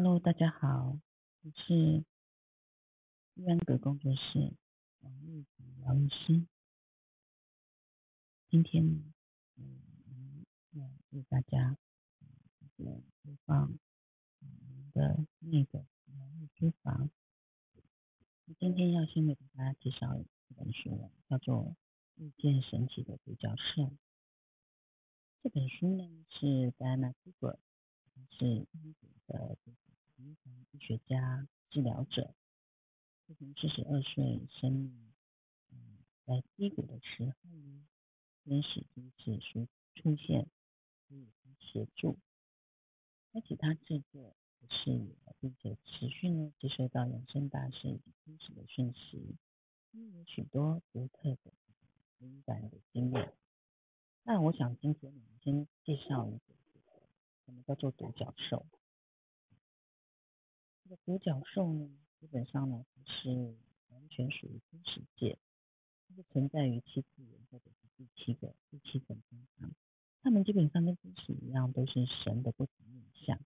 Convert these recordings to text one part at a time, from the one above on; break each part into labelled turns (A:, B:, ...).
A: Hello，大家好，我是玉安格工作室王玉婷疗愈师。今天嗯，为大家播放我们的那个疗愈书房。今天要先为大家介绍一本书，叫做《遇见神奇的独角兽》。这本书呢是戴安娜·库珀，是英国的临床医学家、治疗者。从四十二岁生命嗯在低谷的时候呢，天使第一次出出现，可以协助，开启他这个的视野，并且持续呢接收到人生大事以及天使的讯息，拥有许多独特的敏感的经验。那我想今天我们先介绍做独角兽。这个独角兽呢，基本上呢是完全属于真实界，它是存在于七次元或者是第七个第七层天堂。它们基本上跟天使一样，都是神的不同面相。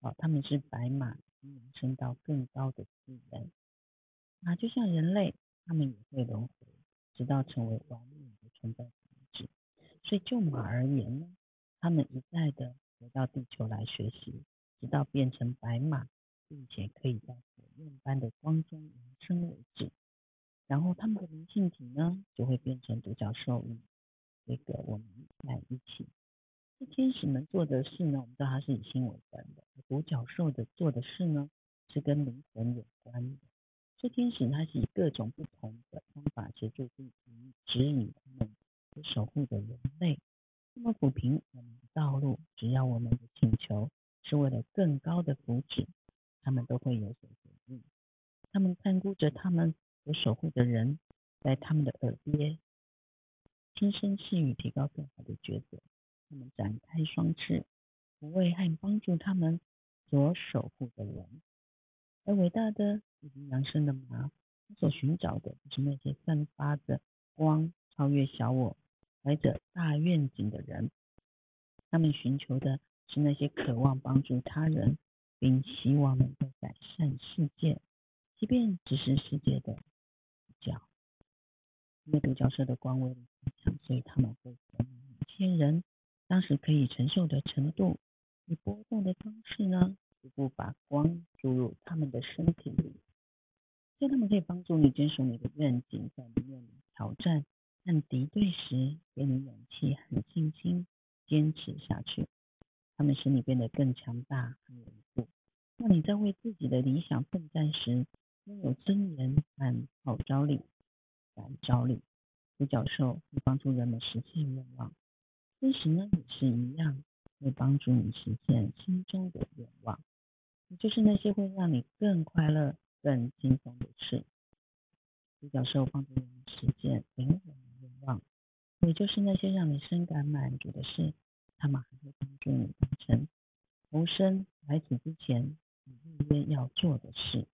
A: 哦，他们是白马，能升到更高的次元。啊，就像人类，他们也会轮回，直到成为完美的存在。所以就马而言呢，他们一再的回到地球来学习，直到变成白马，并且可以在火焰般的光中延伸为止。然后他们的灵性体呢，就会变成独角兽与这个我们在一起。这天使们做的事呢，我们知道它是以心为本的；独角兽的做的事呢，是跟灵魂有关的。这天使它是以各种不同的方法协助地球，指引他们。守护着人类，那么抚平我们的道路，只要我们的请求是为了更高的福祉，他们都会有所回应。他们看顾着他们所守护的人，在他们的耳边轻声细语，提高更好的抉择。他们展开双翅，抚慰和帮助他们所守护的人。而伟大的已经扬升的马，他所寻找的就是那些散发着光、超越小我。怀着大愿景的人，他们寻求的是那些渴望帮助他人，并希望能够改善世界，即便只是世界的角。因为独角兽的光威力很强，所以他们会从一些人当时可以承受的程度，以波动的方式呢，逐步把光注入他们的身体里，所以他们可以帮助你坚守你的愿景，在面挑战。和敌对时，给你勇气和信心，坚持下去。他们使你变得更强大、更稳固。让你在为自己的理想奋战时，拥有尊严和号召力、感召力。独角兽会帮助人们实现愿望，天使呢也是一样，会帮助你实现心中的愿望，也就是那些会让你更快乐、更轻松的事。独角兽帮助人们实现灵魂。也就是那些让你深感满足的事，他们还会帮助你完成谋生来此之前你应约要做的事。